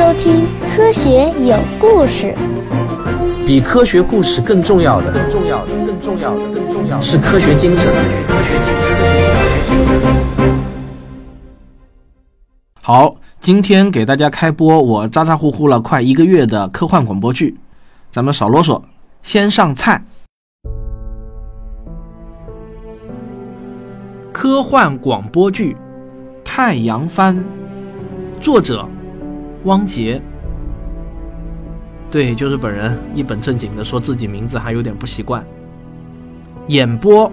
收听《科学有故事》。比科学故事更重要的，更重要的，更重要的，更重要的是科学精神。好，今天给大家开播我咋咋呼呼了快一个月的科幻广播剧，咱们少啰嗦，先上菜。科幻广播剧《太阳帆》，作者汪杰。对，就是本人，一本正经的说自己名字还有点不习惯。演播：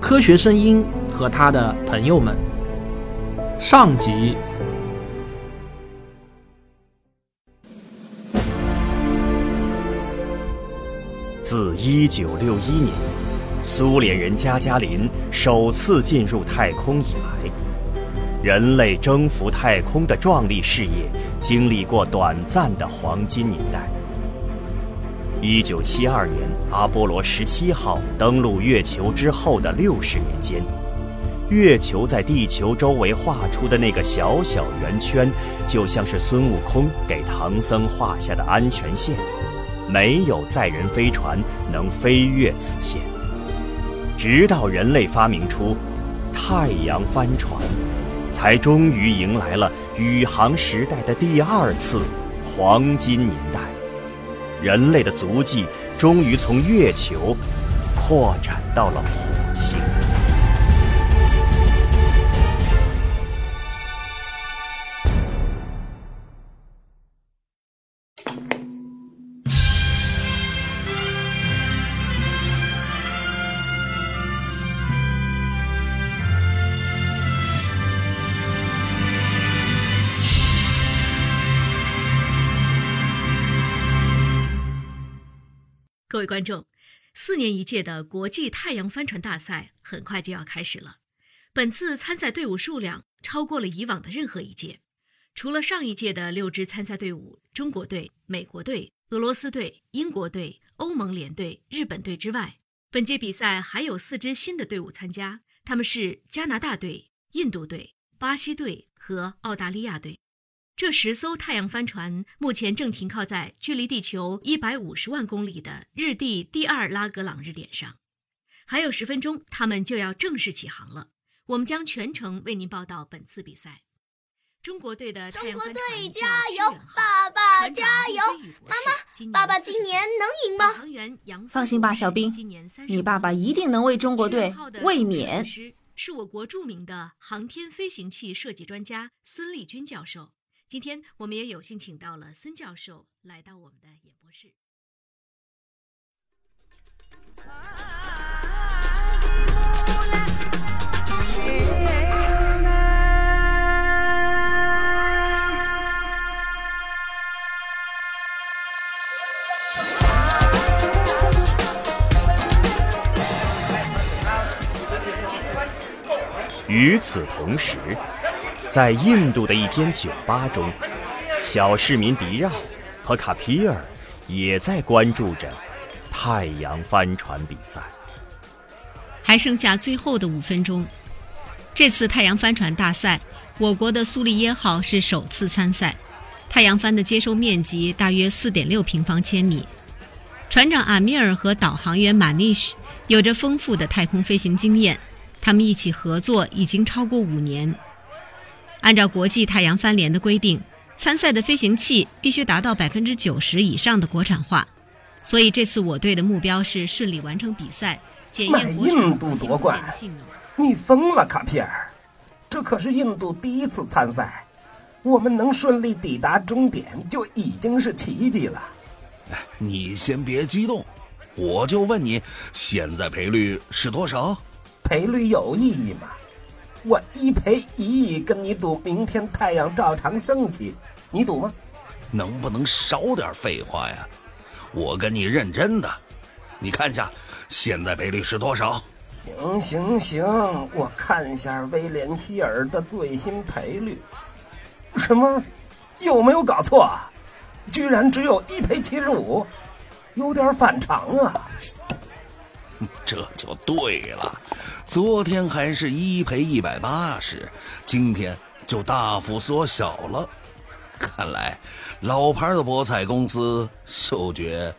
科学声音和他的朋友们。上集。自一九六一年，苏联人加加林首次进入太空以来，人类征服太空的壮丽事业经历过短暂的黄金年代。一九七二年，阿波罗十七号登陆月球之后的六十年间，月球在地球周围画出的那个小小圆圈，就像是孙悟空给唐僧画下的安全线。没有载人飞船能飞越此线，直到人类发明出太阳帆船，才终于迎来了宇航时代的第二次黄金年代。人类的足迹终于从月球扩展到了火星。各位观众，四年一届的国际太阳帆船大赛很快就要开始了。本次参赛队伍数量超过了以往的任何一届。除了上一届的六支参赛队伍——中国队、美国队、俄罗斯队、英国队、欧盟联队、日本队之外，本届比赛还有四支新的队伍参加，他们是加拿大队、印度队、巴西队和澳大利亚队。这十艘太阳帆船目前正停靠在距离地球一百五十万公里的日地第二拉格朗日点上，还有十分钟，他们就要正式起航了。我们将全程为您报道本次比赛。中国队的太阳帆船加油，爸爸加油！妈妈，爸爸今年能赢吗？放心吧，小兵，你爸爸一定能为中国队卫冕。是我国著名的航天飞行器设计专家孙立军教授。今天我们也有幸请到了孙教授来到我们的演播室。与此同时。在印度的一间酒吧中，小市民迪让和卡皮尔也在关注着太阳帆船比赛。还剩下最后的五分钟，这次太阳帆船大赛，我国的苏利耶号是首次参赛。太阳帆的接收面积大约四点六平方千米，船长阿米尔和导航员马尼什有着丰富的太空飞行经验，他们一起合作已经超过五年。按照国际太阳帆联的规定，参赛的飞行器必须达到百分之九十以上的国产化，所以这次我队的目标是顺利完成比赛，检验国产度夺冠。你疯了，卡皮尔！这可是印度第一次参赛，我们能顺利抵达终点就已经是奇迹了。哎，你先别激动，我就问你，现在赔率是多少？赔率有意义吗？我一赔一亿，跟你赌明天太阳照常升起，你赌吗？能不能少点废话呀？我跟你认真的，你看一下现在赔率是多少？行行行，我看一下威廉希尔的最新赔率。什么？有没有搞错？居然只有一赔七十五，有点反常啊！这就对了。昨天还是一赔一百八十，今天就大幅缩小了。看来老牌的博彩公司嗅觉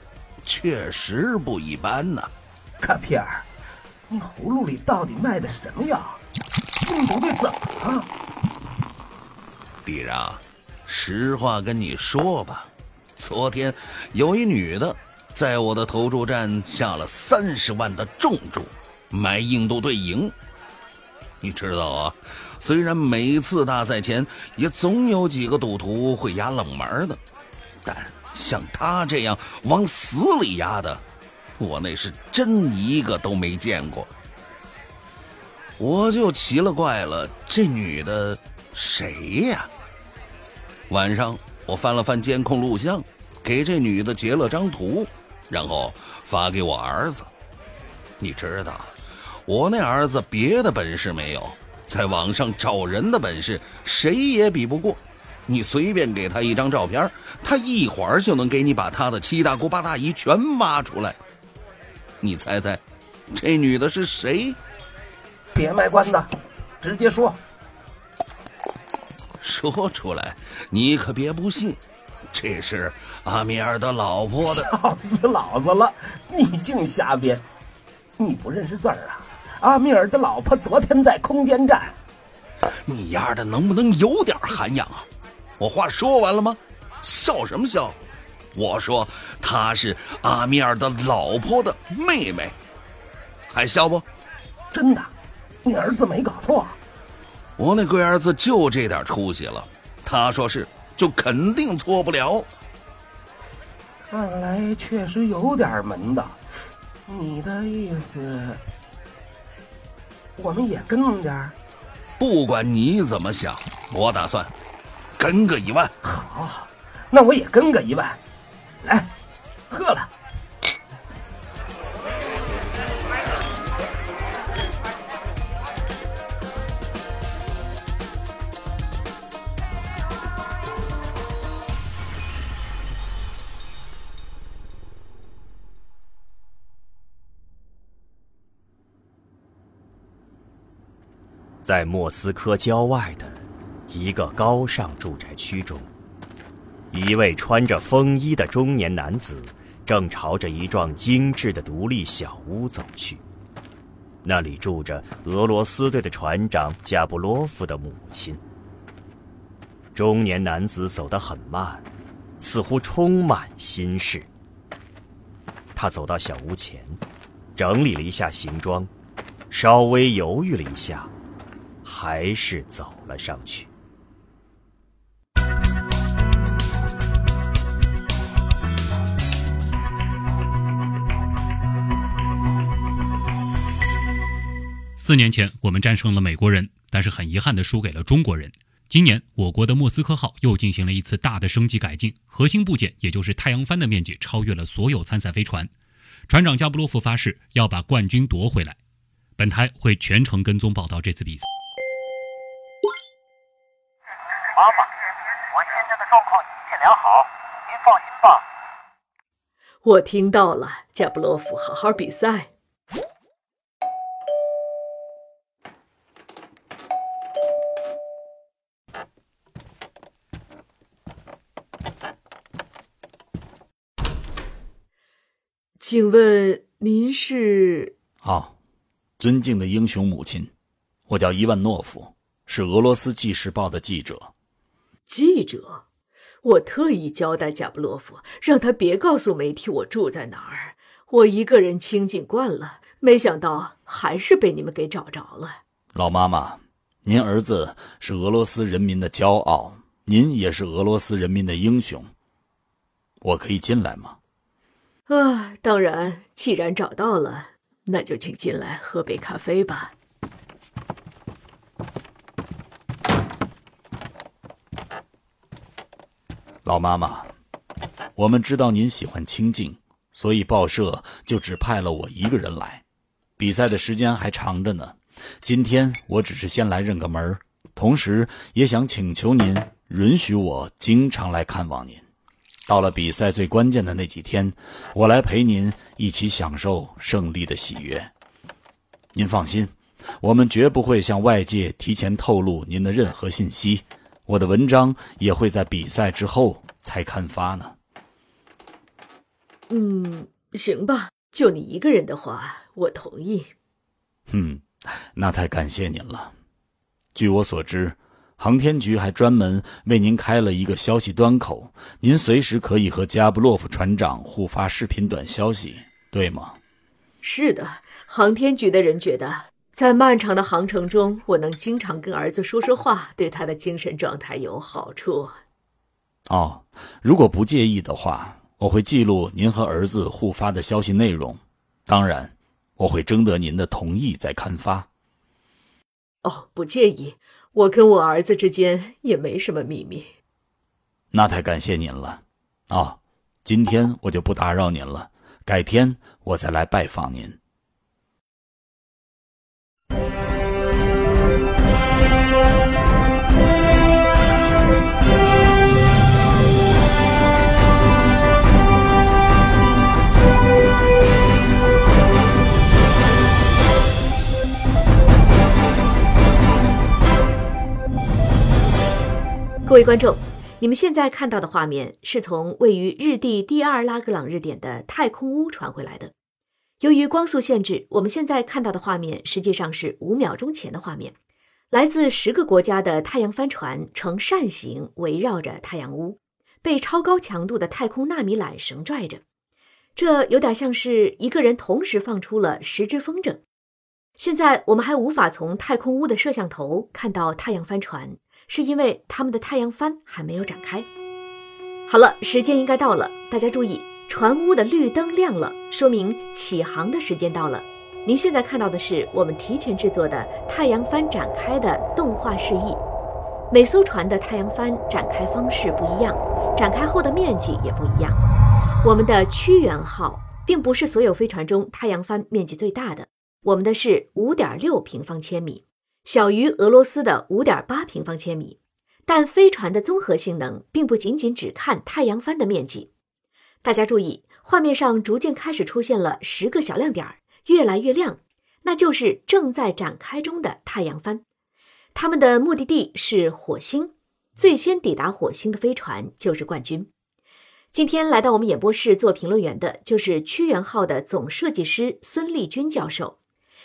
确实不一般呐。卡片儿，你葫芦里到底卖的是什么药？中毒队怎么了？李让，实话跟你说吧，昨天有一女的在我的投注站下了三十万的重注，买印度队赢。你知道啊，虽然每次大赛前也总有几个赌徒会压冷门的，但像他这样往死里压的，我那是真一个都没见过。我就奇了怪了，这女的谁呀？晚上我翻了翻监控录像，给这女的截了张图，然后发给我儿子。你知道，我那儿子别的本事没有，在网上找人的本事谁也比不过。你随便给他一张照片，他一会儿就能给你把他的七大姑八大姨全挖出来。你猜猜，这女的是谁？别卖关子，直接说。说出来，你可别不信。这是阿米尔的老婆的。笑死老子了！你净瞎编，你不认识字儿啊？阿米尔的老婆昨天在空间站。你丫的能不能有点涵养啊？我话说完了吗？笑什么笑？我说她是阿米尔的老婆的妹妹，还笑不？真的。你儿子没搞错，我那龟儿子就这点出息了。他说是，就肯定错不了。看来确实有点门道。你的意思，我们也跟点？不管你怎么想，我打算跟个一万。好，那我也跟个一万。来，喝了。在莫斯科郊外的一个高尚住宅区中，一位穿着风衣的中年男子正朝着一幢精致的独立小屋走去。那里住着俄罗斯队的船长加布洛夫的母亲。中年男子走得很慢，似乎充满心事。他走到小屋前，整理了一下行装，稍微犹豫了一下。还是走了上去。四年前，我们战胜了美国人，但是很遗憾的输给了中国人。今年，我国的莫斯科号又进行了一次大的升级改进，核心部件也就是太阳帆的面积超越了所有参赛飞船。船长加布洛夫发誓要把冠军夺回来。本台会全程跟踪报道这次比赛。妈妈，我现在的状况一切良好，您放心吧。我听到了，加布洛夫，好好比赛。请问您是？哦，尊敬的英雄母亲，我叫伊万诺夫，是俄罗斯纪事报的记者。记者，我特意交代贾布洛夫，让他别告诉媒体我住在哪儿。我一个人清静惯了，没想到还是被你们给找着了。老妈妈，您儿子是俄罗斯人民的骄傲，您也是俄罗斯人民的英雄。我可以进来吗？啊，当然，既然找到了，那就请进来喝杯咖啡吧。老妈妈，我们知道您喜欢清静，所以报社就只派了我一个人来。比赛的时间还长着呢，今天我只是先来认个门同时也想请求您允许我经常来看望您。到了比赛最关键的那几天，我来陪您一起享受胜利的喜悦。您放心，我们绝不会向外界提前透露您的任何信息。我的文章也会在比赛之后才刊发呢。嗯，行吧，就你一个人的话，我同意。嗯，那太感谢您了。据我所知，航天局还专门为您开了一个消息端口，您随时可以和加布洛夫船长互发视频短消息，对吗？是的，航天局的人觉得。在漫长的航程中，我能经常跟儿子说说话，对他的精神状态有好处。哦，如果不介意的话，我会记录您和儿子互发的消息内容。当然，我会征得您的同意再刊发。哦，不介意，我跟我儿子之间也没什么秘密。那太感谢您了。哦，今天我就不打扰您了，改天我再来拜访您。各位观众，你们现在看到的画面是从位于日地第二拉格朗日点的太空屋传回来的。由于光速限制，我们现在看到的画面实际上是五秒钟前的画面。来自十个国家的太阳帆船呈扇形围绕着太阳屋，被超高强度的太空纳米缆绳拽着。这有点像是一个人同时放出了十只风筝。现在我们还无法从太空屋的摄像头看到太阳帆船，是因为他们的太阳帆还没有展开。好了，时间应该到了，大家注意。船屋的绿灯亮了，说明起航的时间到了。您现在看到的是我们提前制作的太阳帆展开的动画示意。每艘船的太阳帆展开方式不一样，展开后的面积也不一样。我们的屈原号并不是所有飞船中太阳帆面积最大的，我们的是五点六平方千米，小于俄罗斯的五点八平方千米。但飞船的综合性能并不仅仅只看太阳帆的面积。大家注意，画面上逐渐开始出现了十个小亮点，越来越亮，那就是正在展开中的太阳帆。他们的目的地是火星，最先抵达火星的飞船就是冠军。今天来到我们演播室做评论员的就是屈原号的总设计师孙立军教授。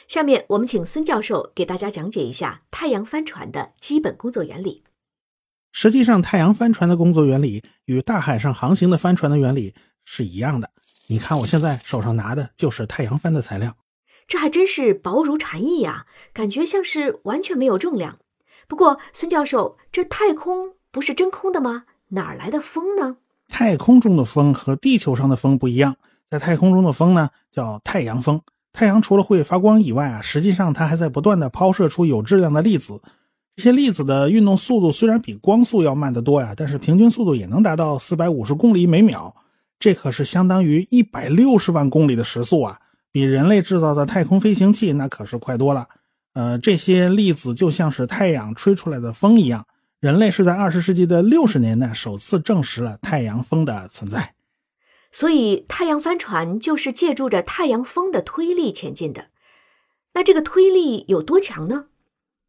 下面我们请孙教授给大家讲解一下太阳帆船的基本工作原理。实际上，太阳帆船的工作原理与大海上航行的帆船的原理。是一样的，你看我现在手上拿的就是太阳帆的材料，这还真是薄如蝉翼呀，感觉像是完全没有重量。不过孙教授，这太空不是真空的吗？哪来的风呢？太空中的风和地球上的风不一样，在太空中的风呢叫太阳风。太阳除了会发光以外啊，实际上它还在不断的抛射出有质量的粒子。这些粒子的运动速度虽然比光速要慢得多呀，但是平均速度也能达到四百五十公里每秒。这可是相当于一百六十万公里的时速啊！比人类制造的太空飞行器那可是快多了。呃，这些粒子就像是太阳吹出来的风一样。人类是在二十世纪的六十年代首次证实了太阳风的存在。所以，太阳帆船就是借助着太阳风的推力前进的。那这个推力有多强呢？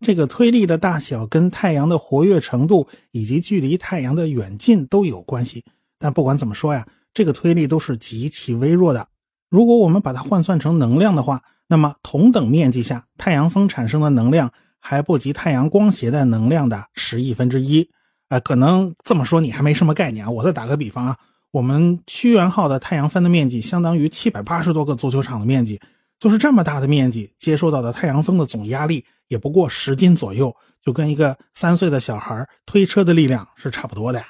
这个推力的大小跟太阳的活跃程度以及距离太阳的远近都有关系。但不管怎么说呀。这个推力都是极其微弱的。如果我们把它换算成能量的话，那么同等面积下，太阳风产生的能量还不及太阳光携带能量的十亿分之一。呃，可能这么说你还没什么概念啊。我再打个比方啊，我们屈原号的太阳帆的面积相当于七百八十多个足球场的面积，就是这么大的面积，接受到的太阳风的总压力也不过十斤左右，就跟一个三岁的小孩推车的力量是差不多的呀。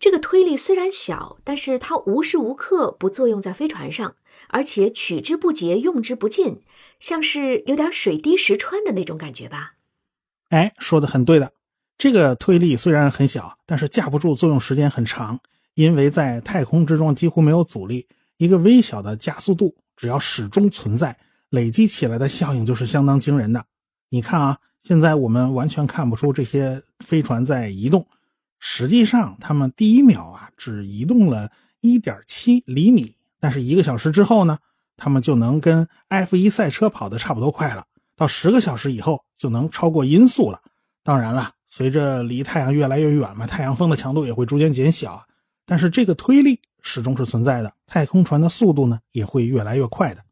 这个推力虽然小，但是它无时无刻不作用在飞船上，而且取之不竭，用之不尽，像是有点水滴石穿的那种感觉吧？哎，说的很对的。这个推力虽然很小，但是架不住作用时间很长，因为在太空之中几乎没有阻力，一个微小的加速度只要始终存在，累积起来的效应就是相当惊人的。你看啊，现在我们完全看不出这些飞船在移动。实际上，他们第一秒啊只移动了一点七厘米，但是一个小时之后呢，他们就能跟 F 一赛车跑的差不多快了。到十个小时以后，就能超过音速了。当然了，随着离太阳越来越远嘛，太阳风的强度也会逐渐减小。但是这个推力始终是存在的，太空船的速度呢也会越来越快的。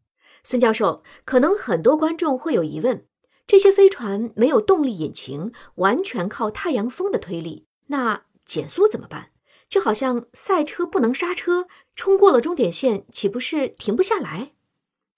孙教授，可能很多观众会有疑问：这些飞船没有动力引擎，完全靠太阳风的推力，那减速怎么办？就好像赛车不能刹车，冲过了终点线，岂不是停不下来？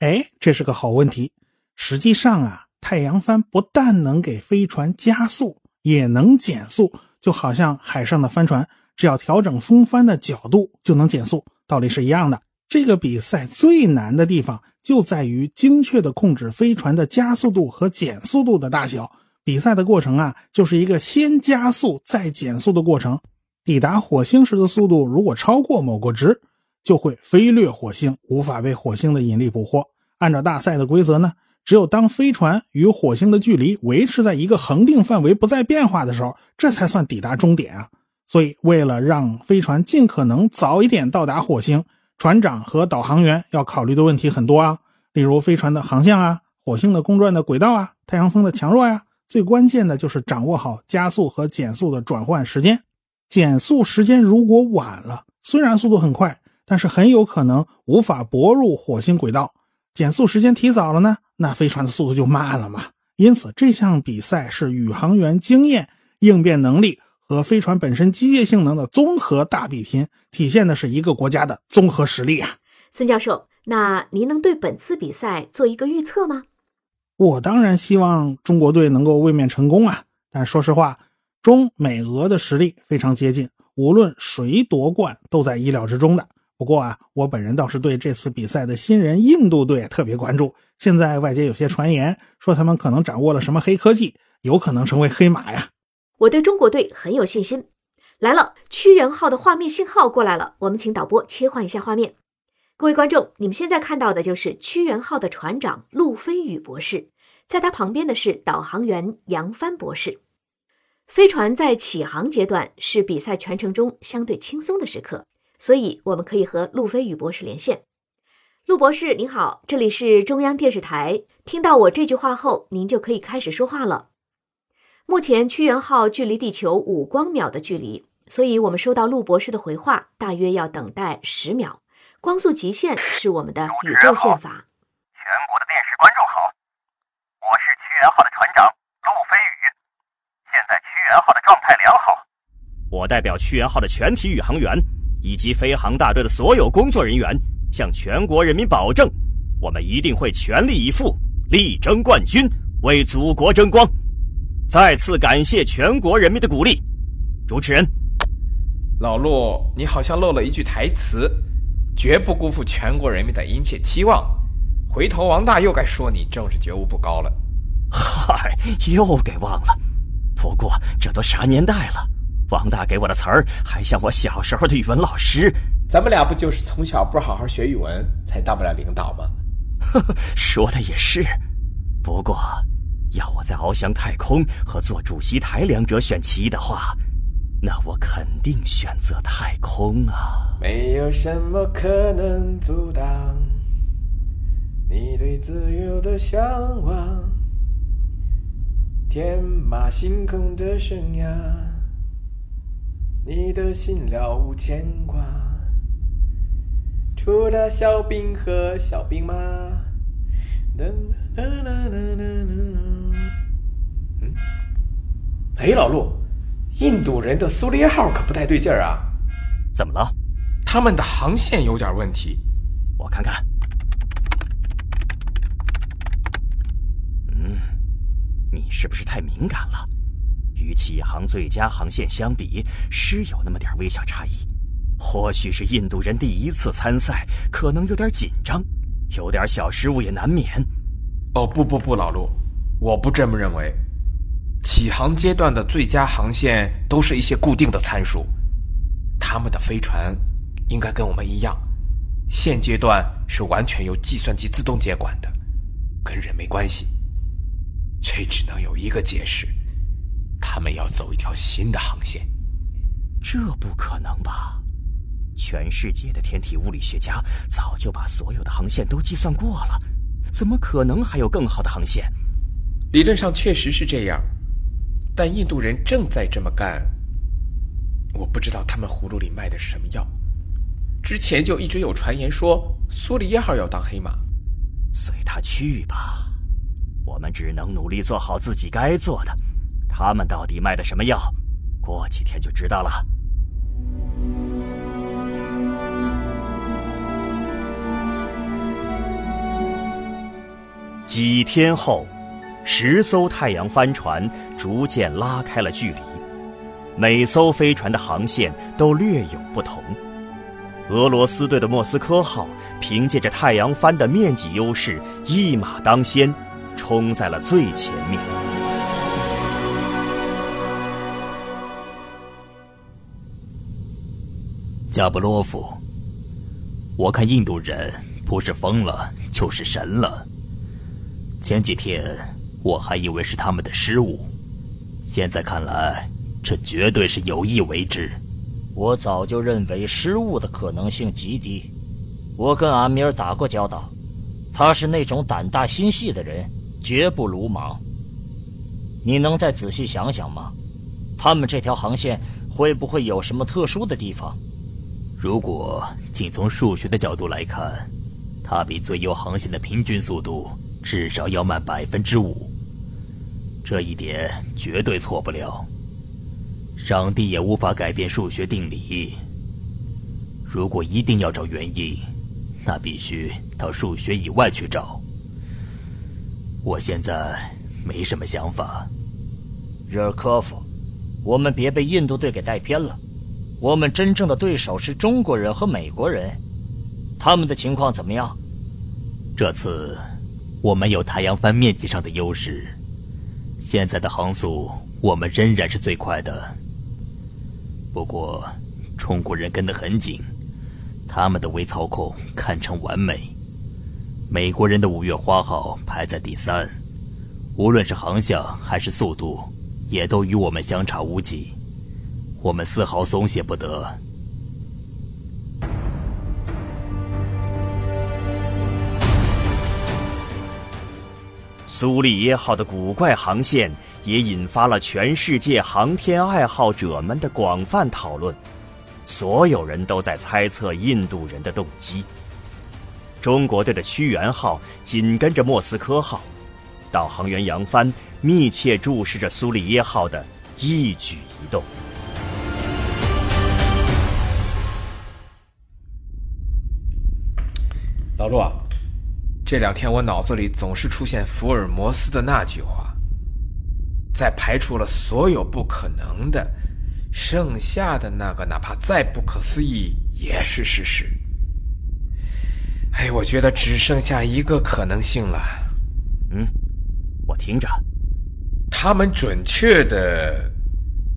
哎，这是个好问题。实际上啊，太阳帆不但能给飞船加速，也能减速，就好像海上的帆船，只要调整风帆的角度就能减速，道理是一样的。这个比赛最难的地方就在于精确的控制飞船的加速度和减速度的大小。比赛的过程啊，就是一个先加速再减速的过程。抵达火星时的速度如果超过某个值，就会飞掠火星，无法被火星的引力捕获。按照大赛的规则呢，只有当飞船与火星的距离维持在一个恒定范围不再变化的时候，这才算抵达终点啊。所以，为了让飞船尽可能早一点到达火星，船长和导航员要考虑的问题很多啊，例如飞船的航向啊、火星的公转的轨道啊、太阳风的强弱呀。最关键的就是掌握好加速和减速的转换时间。减速时间如果晚了，虽然速度很快，但是很有可能无法泊入火星轨道；减速时间提早了呢，那飞船的速度就慢了嘛。因此，这项比赛是宇航员经验、应变能力和飞船本身机械性能的综合大比拼，体现的是一个国家的综合实力啊。孙教授，那您能对本次比赛做一个预测吗？我当然希望中国队能够卫冕成功啊，但说实话。中美俄的实力非常接近，无论谁夺冠都在意料之中的。不过啊，我本人倒是对这次比赛的新人印度队特别关注。现在外界有些传言说他们可能掌握了什么黑科技，有可能成为黑马呀。我对中国队很有信心。来了，屈原号的画面信号过来了，我们请导播切换一下画面。各位观众，你们现在看到的就是屈原号的船长陆飞宇博士，在他旁边的是导航员杨帆博士。飞船在起航阶段是比赛全程中相对轻松的时刻，所以我们可以和陆飞宇博士连线。陆博士您好，这里是中央电视台。听到我这句话后，您就可以开始说话了。目前屈原号距离地球五光秒的距离，所以我们收到陆博士的回话，大约要等待十秒。光速极限是我们的宇宙宪法。全国的电视观众好，我是屈原号的船长陆飞宇。现在屈原号的状态良好。我代表屈原号的全体宇航员以及飞航大队的所有工作人员，向全国人民保证，我们一定会全力以赴，力争冠军，为祖国争光。再次感谢全国人民的鼓励。主持人，老陆，你好像漏了一句台词，绝不辜负全国人民的殷切期望。回头王大又该说你政治觉悟不高了。嗨，又给忘了。不过这都啥年代了，王大给我的词儿还像我小时候的语文老师。咱们俩不就是从小不好好学语文，才当不了领导吗？呵呵，说的也是。不过，要我在翱翔太空和做主席台两者选其一的话，那我肯定选择太空啊。没有什么可能阻挡你对自由的向往。天马行空的生涯，你的心了无牵挂。除了小兵和小兵马。嗯，哎，老陆，印度人的苏烈号可不太对劲儿啊！怎么了？他们的航线有点问题。我看看。嗯你是不是太敏感了？与启航最佳航线相比，是有那么点微小差异。或许是印度人第一次参赛，可能有点紧张，有点小失误也难免。哦，不不不，老陆，我不这么认为。起航阶段的最佳航线都是一些固定的参数，他们的飞船应该跟我们一样，现阶段是完全由计算机自动接管的，跟人没关系。这只能有一个解释，他们要走一条新的航线。这不可能吧？全世界的天体物理学家早就把所有的航线都计算过了，怎么可能还有更好的航线？理论上确实是这样，但印度人正在这么干。我不知道他们葫芦里卖的是什么药。之前就一直有传言说苏里耶号要当黑马，随他去吧。我们只能努力做好自己该做的。他们到底卖的什么药？过几天就知道了。几天后，十艘太阳帆船逐渐拉开了距离，每艘飞船的航线都略有不同。俄罗斯队的莫斯科号凭借着太阳帆的面积优势，一马当先，冲在了最前面。加布洛夫，我看印度人不是疯了，就是神了。前几天我还以为是他们的失误，现在看来，这绝对是有意为之。我早就认为失误的可能性极低。我跟阿米尔打过交道，他是那种胆大心细的人，绝不鲁莽。你能再仔细想想吗？他们这条航线会不会有什么特殊的地方？如果仅从数学的角度来看，它比最优航线的平均速度。至少要慢百分之五，这一点绝对错不了。上帝也无法改变数学定理。如果一定要找原因，那必须到数学以外去找。我现在没什么想法。热尔科夫，我们别被印度队给带偏了。我们真正的对手是中国人和美国人，他们的情况怎么样？这次。我们有太阳帆面积上的优势，现在的航速我们仍然是最快的。不过，中国人跟得很紧，他们的微操控堪称完美。美国人的五月花号排在第三，无论是航向还是速度，也都与我们相差无几。我们丝毫松懈不得。苏利耶号的古怪航线也引发了全世界航天爱好者们的广泛讨论，所有人都在猜测印度人的动机。中国队的屈原号紧跟着莫斯科号，导航员杨帆密切注视着苏利耶号的一举一动。老陆啊。这两天我脑子里总是出现福尔摩斯的那句话：“在排除了所有不可能的，剩下的那个哪怕再不可思议也是事实。”哎，我觉得只剩下一个可能性了。嗯，我听着，他们准确的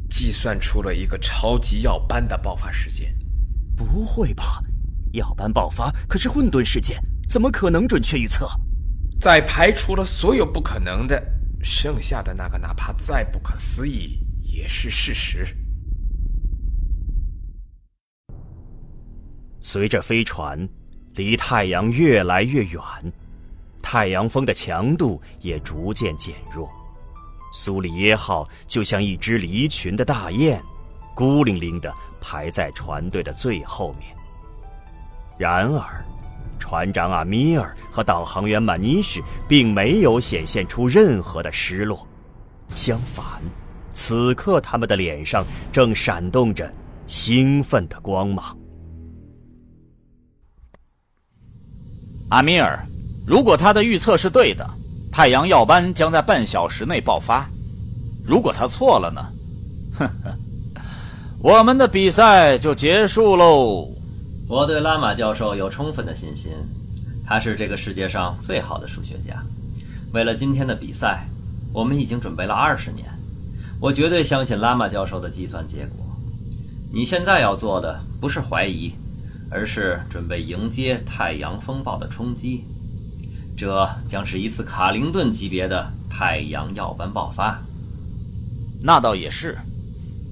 计算出了一个超级耀斑的爆发时间。不会吧？耀斑爆发可是混沌事件。怎么可能准确预测？在排除了所有不可能的，剩下的那个哪怕再不可思议也是事实。随着飞船离太阳越来越远，太阳风的强度也逐渐减弱，苏里耶号就像一只离群的大雁，孤零零的排在船队的最后面。然而。船长阿米尔和导航员马尼什并没有显现出任何的失落，相反，此刻他们的脸上正闪动着兴奋的光芒。阿米尔，如果他的预测是对的，太阳耀斑将在半小时内爆发；如果他错了呢？呵 呵，我们的比赛就结束喽。我对拉玛教授有充分的信心，他是这个世界上最好的数学家。为了今天的比赛，我们已经准备了二十年。我绝对相信拉玛教授的计算结果。你现在要做的不是怀疑，而是准备迎接太阳风暴的冲击。这将是一次卡林顿级别的太阳耀斑爆发。那倒也是，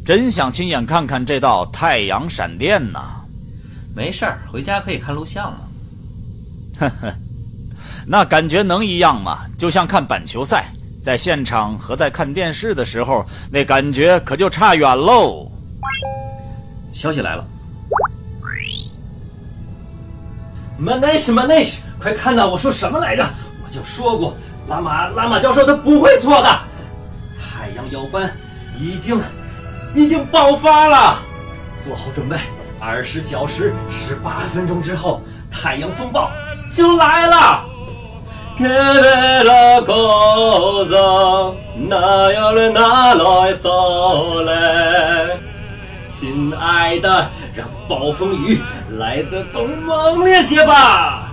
真想亲眼看看这道太阳闪电呐！没事儿，回家可以看录像嘛。呵呵，那感觉能一样吗？就像看板球赛，在现场和在看电视的时候，那感觉可就差远喽。消息来了，Manish，Manish，快看呐！我说什么来着？我就说过，拉玛拉玛教授他不会错的。太阳耀斑已经已经爆发了，做好准备，二十小时十八分钟之后，太阳风暴就来了。亲爱的，让暴风雨来得更猛烈些吧。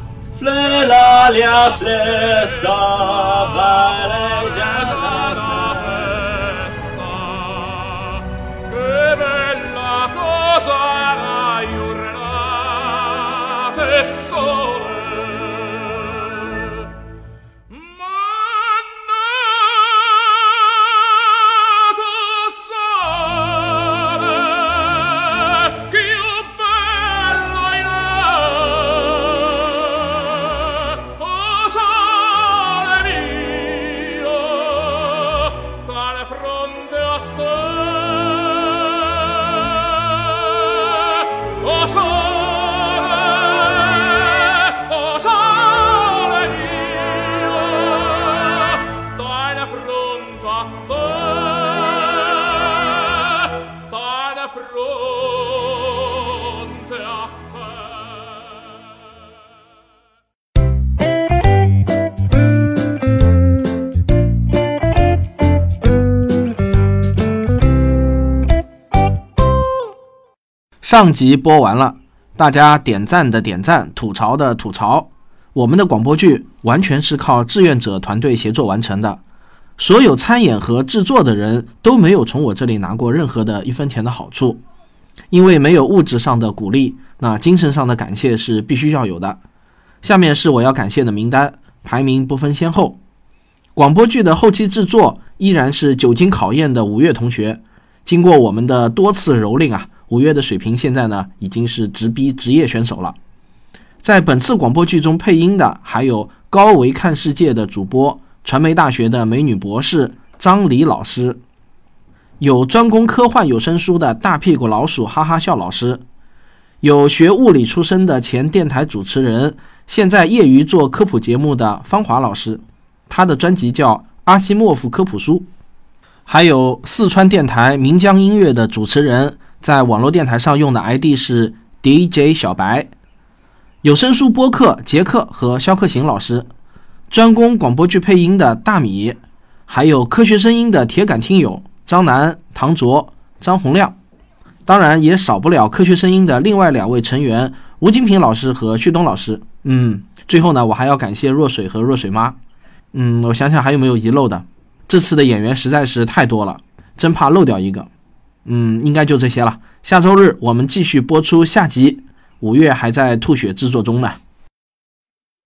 上集播完了，大家点赞的点赞，吐槽的吐槽。我们的广播剧完全是靠志愿者团队协作完成的，所有参演和制作的人都没有从我这里拿过任何的一分钱的好处，因为没有物质上的鼓励，那精神上的感谢是必须要有的。下面是我要感谢的名单，排名不分先后。广播剧的后期制作依然是久经考验的五月同学，经过我们的多次蹂躏啊，五月的水平现在呢已经是直逼职业选手了。在本次广播剧中配音的还有高维看世界的主播、传媒大学的美女博士张黎老师，有专攻科幻有声书的大屁股老鼠哈哈笑老师，有学物理出身的前电台主持人，现在业余做科普节目的方华老师，他的专辑叫《阿西莫夫科普书》，还有四川电台岷江音乐的主持人，在网络电台上用的 ID 是 DJ 小白。有声书播客杰克和肖克行老师，专攻广播剧配音的大米，还有科学声音的铁杆听友张楠、唐卓、张洪亮，当然也少不了科学声音的另外两位成员吴金平老师和旭东老师。嗯，最后呢，我还要感谢若水和若水妈。嗯，我想想还有没有遗漏的？这次的演员实在是太多了，真怕漏掉一个。嗯，应该就这些了。下周日我们继续播出下集。五月还在吐血制作中呢。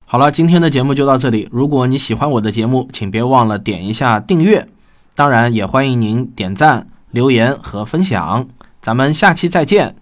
好了，今天的节目就到这里。如果你喜欢我的节目，请别忘了点一下订阅，当然也欢迎您点赞、留言和分享。咱们下期再见。